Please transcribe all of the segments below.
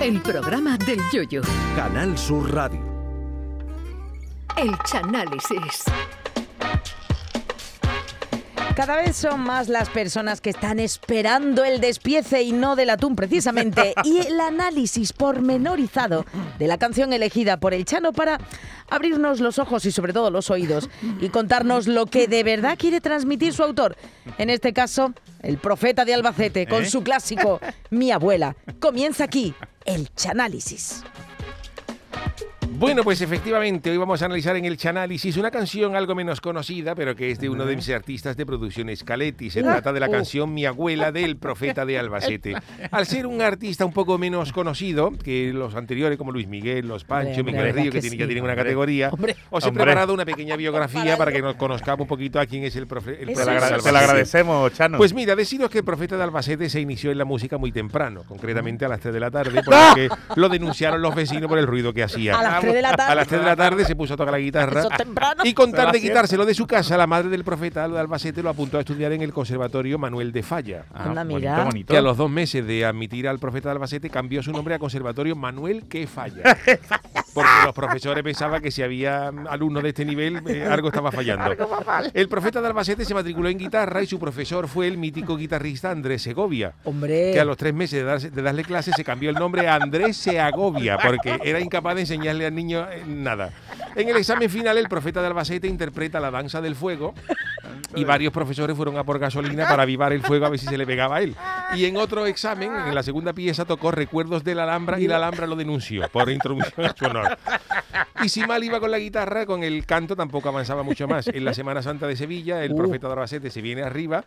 El programa del Yoyo. Canal Sur Radio. El Chanálisis. Cada vez son más las personas que están esperando el despiece y no del atún precisamente y el análisis pormenorizado de la canción elegida por el Chano para abrirnos los ojos y sobre todo los oídos y contarnos lo que de verdad quiere transmitir su autor. En este caso, el profeta de Albacete con ¿Eh? su clásico Mi abuela. Comienza aquí el Chanálisis. Bueno, pues efectivamente, hoy vamos a analizar en el Chanálisis una canción algo menos conocida, pero que es de uno de mis artistas de producción Scaletti. Se trata de la canción Mi abuela del profeta de Albacete. Al ser un artista un poco menos conocido que los anteriores, como Luis Miguel, Los Pancho, Hombre, Miguel Río, que, que tiene- sí. ya tienen una categoría, Hombre. os he Hombre. preparado una pequeña biografía para que nos conozcamos un poquito a quién es el, profe- el Te profeta eso te lo Albacete. agradecemos, Chano. Pues mira, deciros que el profeta de Albacete se inició en la música muy temprano, concretamente a las 3 de la tarde, porque lo denunciaron los vecinos por el ruido que hacía. A las 3 de la tarde. A las 3 de la tarde se puso a tocar la guitarra. Eso es temprano. Y con tal de quitárselo de su casa, la madre del profeta de Albacete lo apuntó a estudiar en el Conservatorio Manuel de Falla. Ah, Anda, bonito, mira. bonito. Que a los dos meses de admitir al profeta de Albacete cambió su nombre a Conservatorio Manuel que falla. Porque los profesores pensaban que si había alumnos de este nivel, eh, algo estaba fallando. El profeta de Albacete se matriculó en guitarra y su profesor fue el mítico guitarrista Andrés Segovia. Hombre. Que a los tres meses de, darse- de darle clases se cambió el nombre a Andrés Seagovia, porque era incapaz de enseñarle al niño eh, nada. En el examen final, el profeta de Albacete interpreta la danza del fuego y varios profesores fueron a por gasolina para avivar el fuego a ver si se le pegaba a él. Y en otro examen, en la segunda pieza, tocó Recuerdos de la Alhambra y la Alhambra lo denunció por intromisión en su honor. Y si mal iba con la guitarra, con el canto tampoco avanzaba mucho más. En la Semana Santa de Sevilla, el Uh. profeta de Albacete se viene arriba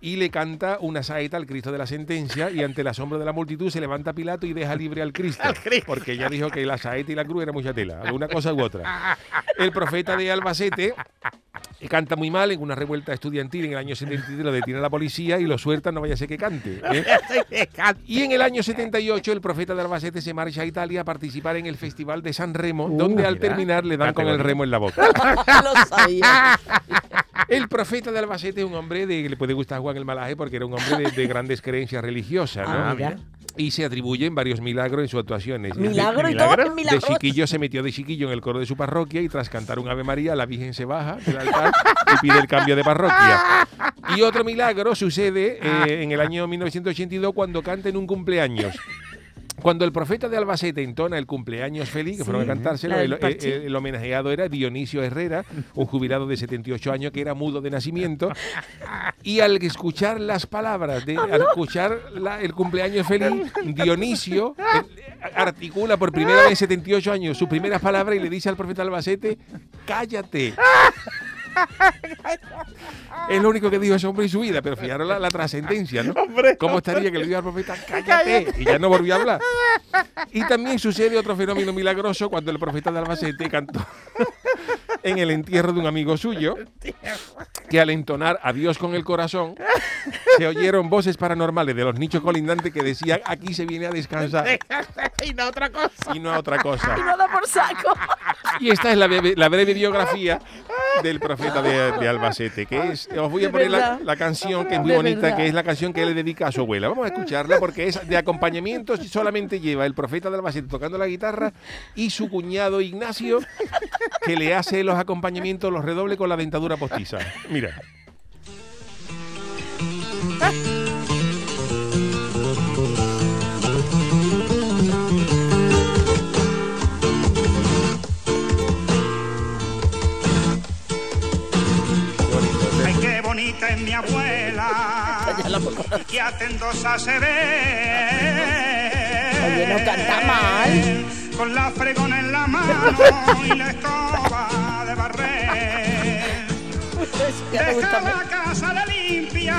y le canta una saeta al Cristo de la sentencia y ante el asombro de la multitud se levanta Pilato y deja libre al Cristo. Porque ella dijo que la saeta y la cruz era mucha tela, alguna cosa u otra. El profeta de Albacete canta muy mal en una revuelta estudiantil en el año 73 lo detiene la policía y lo sueltan, no vaya a ser que cante. ¿Eh? Y en el año 78 el profeta de Albacete se marcha a Italia a participar en el Festival de San Remo, donde al terminar le dan con el remo en la boca. Lo sabía. El profeta de Albacete es un hombre de, que le puede gustar Juan el Malaje porque era un hombre de, de grandes creencias religiosas, ¿no? Ah, mira. Y se atribuyen varios milagros en sus actuaciones. Milagro y ¿Milagro? todo. De chiquillo se metió de chiquillo en el coro de su parroquia y tras cantar un Ave María, la Virgen se baja del altar y pide el cambio de parroquia. Y otro milagro sucede eh, en el año 1982 cuando canta en un cumpleaños. Cuando el profeta de Albacete entona el cumpleaños feliz, que fueron a cantárselo, la el, homenajeado era Dionisio Herrera, un jubilado de 78 años que era mudo de nacimiento. Y al escuchar las palabras, de, al escuchar la- el cumpleaños feliz, Dionisio eh, articula por primera vez en 78 años sus primeras palabras y le dice al profeta Albacete, cállate. Es lo único que dijo ese hombre en su vida, pero fijaros la, la trascendencia, ¿no? ¿Cómo estaría que le diga al profeta, cállate? Y ya no volvió a hablar. Y también sucede otro fenómeno milagroso cuando el profeta de Albacete cantó en el entierro de un amigo suyo, que al entonar Adiós con el corazón, se oyeron voces paranormales de los nichos colindantes que decían, aquí se viene a descansar y no otra cosa. y no a otra cosa. Y no da por saco. Y esta es la breve, la breve biografía del profeta de, de Albacete, que es, os voy a poner la, canción que es muy De bonita, verdad. que es la canción que le dedica a su abuela. Vamos a escucharla porque es de acompañamiento, solamente lleva el profeta de Albacete tocando la guitarra y su cuñado Ignacio, que le hace los acompañamientos, los redoble con la dentadura postiza. Mira. Que atendosa se ve. Oye, no canta mal. Con la fregona en la mano y la escoba de barrer. Deja la casa de limpia,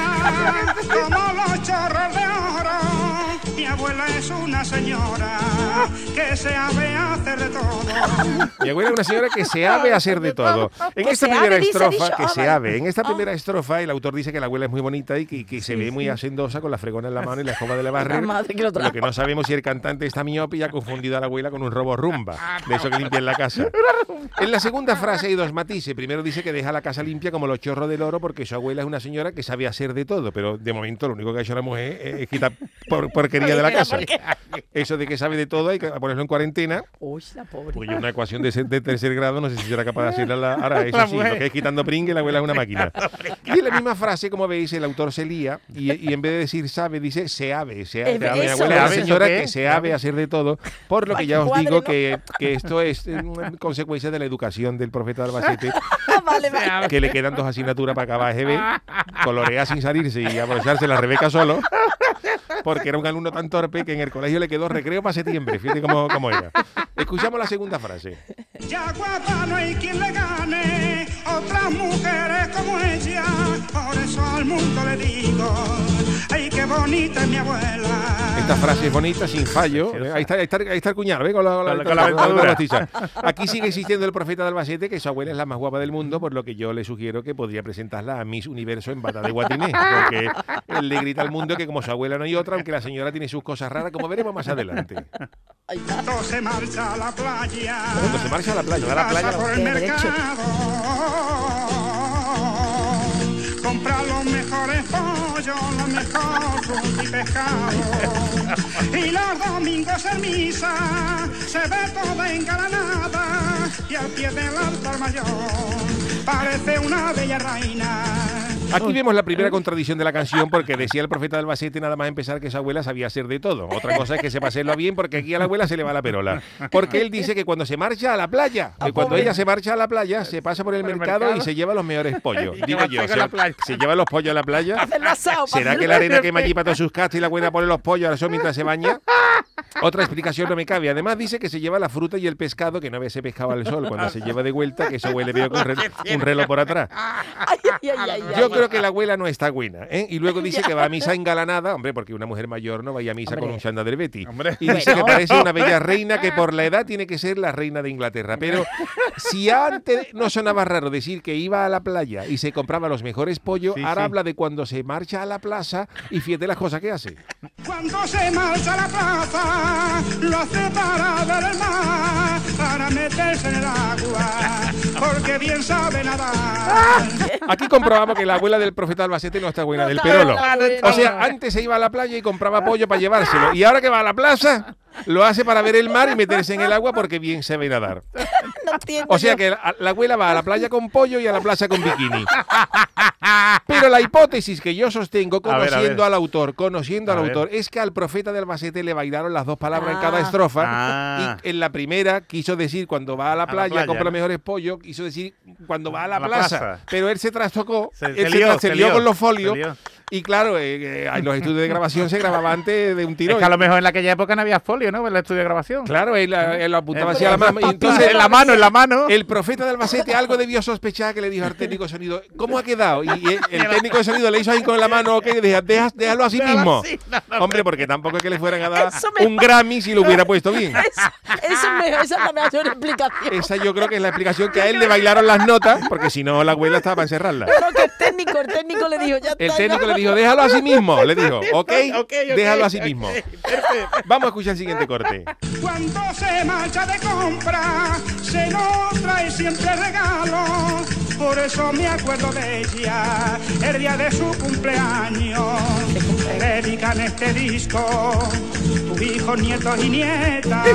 como los chorros de abuela es una señora que se sabe hacer de todo. Mi abuela es una señora que se sabe hacer de todo. En esta primera dice, estrofa, que Ah, se ave, en esta primera estrofa el autor dice que la abuela es muy bonita y que, que se ve muy hacendosa con la fregona en la mano y la escoba de la barrer. La madre que lo. Lo que no sabemos si el cantante está miope y ha confundido a la abuela con un robo rumba, de eso que limpian la casa. En la segunda frase hay dos matices. Primero dice que deja la casa limpia como los chorros del oro porque su abuela es una señora que sabe hacer de todo, pero de momento lo único que ha hecho la mujer es, es quitar por- porquería de la casa. Eso de que sabe de todo hay que ponerlo en cuarentena. Uy, la pobre. Yo una ecuación de, de tercer grado no sé si será capaz de hacerla. la- ahora, eso La sí, mujer. lo que es quitando pringue, la abuela es una máquina. Y en la misma frase, como veis, el autor se lía y, y en vez de decir sabe, dice se ave. Se ave. Mi abuela es ¿Se una señora que se ¿Se ave hacer de todo. Por lo que ya os digo que, que esto es eh, consecuencia de la educación del profeta Albacete, vale, vale. que le quedan dos asignaturas para acabar EGB, colorea sin salirse y aprovecharse la Rebeca solo. Porque era un alumno tan torpe que en el colegio le quedó recreo para septiembre. Fíjate cómo, cómo era. Escuchamos la segunda frase. Ya guapa no hay quien le gane, otras mujeres como ella, por eso al mundo le digo, ay qué bonita es mi abuela. Esta frase es bonita, sin fallo. Eh, Ahí está, ahí está, ahí está el cuñado, ¿eh? con la, Con la- con la dentadura. bastiza. Aquí sigue existiendo el profeta de Albacete, que su abuela es la más guapa del mundo, por lo que yo le sugiero que podría presentarla a Miss Universo en bata de guatiné. Porque él le grita al mundo que como su abuela no hay otra, aunque la señora tiene sus cosas raras, como veremos más adelante. Cuando se marcha a la playa, Cuando se marcha a la playa. pasa por el mercado, compra los mejores pollos, los mejores y pescado. Y los domingos en misa se ve toda engalanada y al pie del altar mayor parece una bella reina. Aquí vemos la primera contradicción de la canción porque decía el profeta de Albacete nada más empezar que su abuela sabía hacer de todo. Otra cosa es que sepa hacerlo bien porque aquí a la abuela se le va la perola. Porque él dice que cuando se marcha a la playa, que cuando ella se marcha a la playa, se pasa por el, Por el mercado, mercado. y se lleva los mejores pollos. ¿Y qué Digo a yo, se, la lleva los pollos a la playa. ¿Será que la arena quema allí para todos sus castas y la abuela pone los pollos ahora eso mientras se baña? Otra explicación no me cabe. Además dice que se lleva la fruta y el pescado, que no ve ese pescado al sol cuando se lleva de vuelta, que eso huele veo con re- un reloj por atrás. Ay, ay, ay, ay, Yo ay. creo que la abuela no está buena. ¿eh? Y luego dice que va a misa engalanada, hombre, porque una mujer mayor no vaya a misa con un chándal del Betty. Hombre. Y dice Bueno. que parece una bella reina que por la edad tiene que ser la reina de Inglaterra. Pero si antes no sonaba raro decir que iba a la playa y se compraba los mejores pollos, Sí, ahora sí. habla de cuando se marcha a la plaza y fíjate las cosas que hace. Cuando se marcha a la plaza, lo hace para ver el mar, para meterse en el agua, porque bien sabe nadar. Aquí comprobamos que la abuela del profeta Albacete no está buena No del perolo. O sea, antes se iba a la playa y compraba pollo para llevárselo. Y ahora que va a la plaza, lo hace para ver el mar y meterse en el agua porque bien sabe nadar. Entiendo O sea yo. que la, la abuela va a la playa con pollo y a la plaza con bikini. Pero la hipótesis que yo sostengo, A ver, a conociendo ver. al autor, conociendo A al ver. autor, es que al profeta de Albacete le bailaron las dos palabras en Ah. cada estrofa. Ah. Y en la primera quiso decir cuando va a la la playa, playa, compra mejores pollos, quiso decir cuando va a la, plaza. plaza. Pero él se trastocó, Se- él se lió, tra- se se lió lió, con los folios. Y claro, eh, eh, los estudios de grabación se grababan antes de un Es tirón. que a lo mejor en aquella época no había folio, ¿no? En el estudio de grabación. Claro, él, él lo apuntaba Eh, así a la mano. Entonces en la mano, en la mano. el profeta de Albacete algo debió sospechar que le dijo al técnico de sonido, ¿cómo ha quedado? Y el, el técnico de sonido le hizo ahí con la mano, ok, deja- deja- déjalo así mismo. así, no, no, Hombre, porque tampoco es que le fueran a dar un Grammy si lo hubiera puesto bien. Es- eso esa es la mejor explicación. Esa yo creo que es la explicación que a él le bailaron las notas, porque si no la abuela estaba para encerrarla. Pero que el técnico, el técnico le dijo, ya está. El ya. técnico le dijo, déjalo así mismo. Le dijo, ok, déjalo así ok, mismo. Vamos a escuchar el siguiente corte. Cuando se marcha de compra, se nos trae siempre regalos. Por eso me acuerdo de ella, el día de su cumpleaños. Le dedican este disco, tus hijos, nietos y nietas.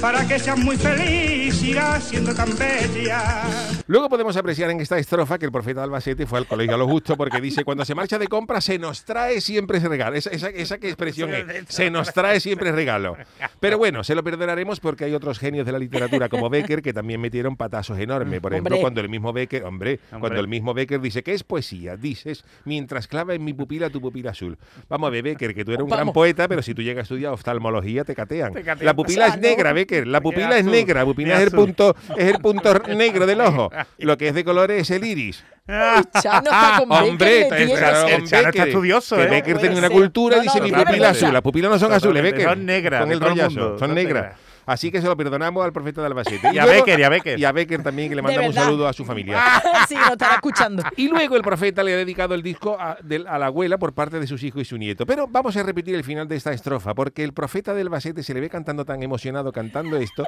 Para que sean muy felices, siendo tan bella. Luego podemos apreciar en esta estrofa que el profeta de Albacete fue al colegio a lo justo porque dice, cuando se marcha de compra se nos trae siempre ese regalo. Esa, esa, esa qué expresión es, se nos trae siempre regalo. Pero bueno, se lo perdonaremos porque hay otros genios de la literatura como Becker que también metieron patazos enormes. Por ejemplo, Hombre. cuando el mismo Becker, hombre, cuando el mismo Becker dice que es poesía, dices, mientras clava en mi pupila tu pupila azul. Vamos a ver, Becker, que tú eres un gran poeta, pero si tú llegas a estudiar oftalmología te catean. Te catean. La pupila O sea, es no. negra, Becker, la pupila es negra, la pupila es el punto, es el punto negro del ojo. Lo que es de color es el iris. Chano está con Becker, Hombre, le está- claro, el con Chano está Becker, estudioso, que ¿eh? Becker tiene una cultura, No, dice no, mi pupila azul. Las pupilas no son azules, Becker. son negras, Con el rollazo, son son negras. Así que se lo perdonamos al profeta de Albacete. Y a luego- Becker, y a Becker. Y a Becker también, que le De mandamos un saludo a su familia. sí, lo estará escuchando. Y luego el profeta le ha dedicado el disco a, del- a la abuela por parte de sus hijos y su nieto. Pero vamos a repetir el final de esta estrofa, porque el profeta del Albacete se le ve cantando tan emocionado cantando esto,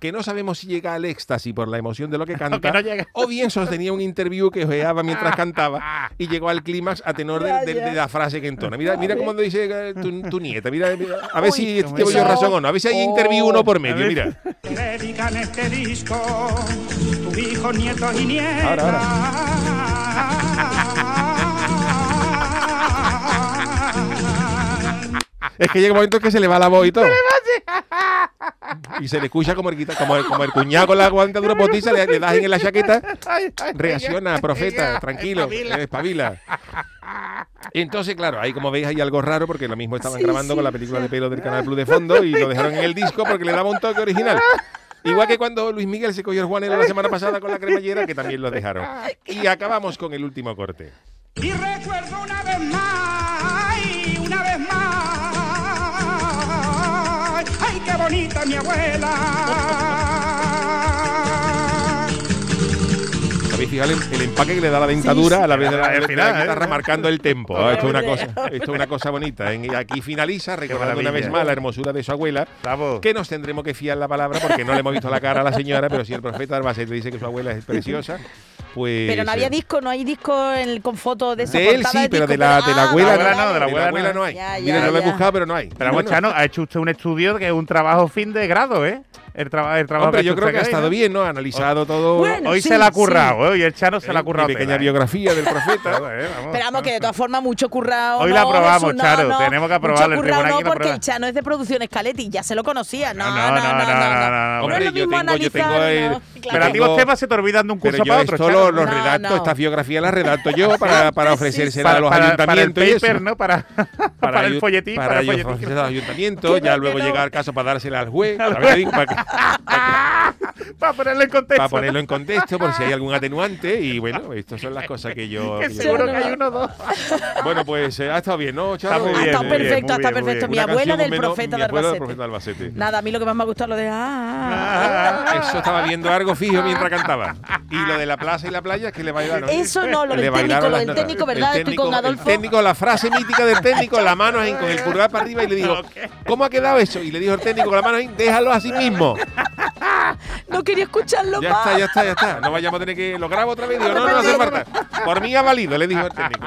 que no sabemos si llega al éxtasis por la emoción de lo que canta, que no llega. o bien sostenía un interview que ojeaba mientras cantaba y llegó al clímax a tenor de, de- de la frase que entona. Mira, mira cómo dice eh, tu, tu nieta, mira, mira, a ver Uy, si llevo yo razón o no, a ver si hay interview uno por medio, mira. dedican este disco tus hijos, nietos y nietas. Ahora, Es que llega un momento en que se le va la voz y todo. Y se le escucha como el, guita- como el, como el cuñado con la guantadura potiza, le, le das en la chaqueta. Reacciona, profeta, tranquilo, espabila. Entonces, claro, ahí como veis hay algo raro porque lo mismo estaban Sí, grabando sí, con la película de pelo del Canal Plus de fondo y lo dejaron en el disco porque le daba un toque original. Igual que cuando Luis Miguel se cogió el Juanelo la semana pasada con la cremallera, que también lo dejaron. Y acabamos con el último corte. Y recuerdo una vez más, una vez más, ay, qué bonita mi abuela. ¿Sabéis fijar el, el empaque que le da la dentadura a la vez de la, la final, guitarra ¿eh? marcando el tempo? Ah, esto, es una cosa, esto es una cosa bonita. ¿eh? Aquí finaliza recordando una vez más la hermosura de su abuela. Bravo. Que nos tendremos que fiar la palabra porque no le hemos visto la cara a la señora, pero si el profeta Albacete dice que su abuela es preciosa, pues. Pero no había eh, disco, no hay disco en- con foto de esa De él sí, pero disco, de la, de la abuela no, vale. de la abuela no. hay. Ya, ya, Mira, yo lo he buscado, pero no hay. Pero bueno, Chano, ha hecho usted un estudio que es un trabajo fin de grado, ¿eh? El, traba- el trabajo Hombre, ha yo creo que ha estado bien, ¿no? Ha analizado todo. Bueno, Hoy Sí, se la ha sí. currado, ¿eh? Hoy el Chano se la ha mi currado. pequeña tela, ¿eh? biografía del profeta. Pero vamos, que de todas formas, mucho currado. Hoy no, la no, Charo, no. tenemos que aprobarlo, Mucho currado no, porque el Chano es de Producción Escaletti, ya se lo conocía. No, No, no, no, no. no, no, no, no, no. No es lo mismo analizar. Pero a ti los temas se te olvidan de un curso para otro, esto Chano. lo, lo No, redacto, no. esta biografía la redacto yo para, para Sí, ofrecérsela sí. a los para, para el ayuntamientos y paper. ¿no? Para, para, el folletín, para, para ofrecérsela a los ayuntamientos, ya luego llega el caso para dársela al juez, a ver, digo, para, ponerlo en contexto. para ponerlo en contexto por si hay algún atenuante y bueno, estas son las cosas que yo... Que seguro que hay uno o dos. Bueno, pues eh, ha estado bien, ¿no, Charo? muy Ha bien, estado muy bien, perfecto, muy está perfecto. Mi abuela del menos- profeta mi de Albacete. profeta de Albacete. Nada, a mí lo que más me ha gustado es lo de. Ah, Ah, Eso estaba viendo algo fijo mientras cantaba. Y lo de la plaza y la playa es que le bailaron. Eso no, lo del técnico, lo del técnico, El ¿verdad? Estoy con Adolfo. El técnico, la frase mítica del técnico, la mano ahí, con el pulgar para arriba y le digo, ¿cómo ha quedado eso? Y le dijo el técnico con la mano ahí, déjalo así mismo. No quería escucharlo Ya más. está, ya está, ya está. No vayamos a tener que. ¿Lo grabo otra vez? Digo, no, no hace falta. Por mí ha valido, le dijo el técnico.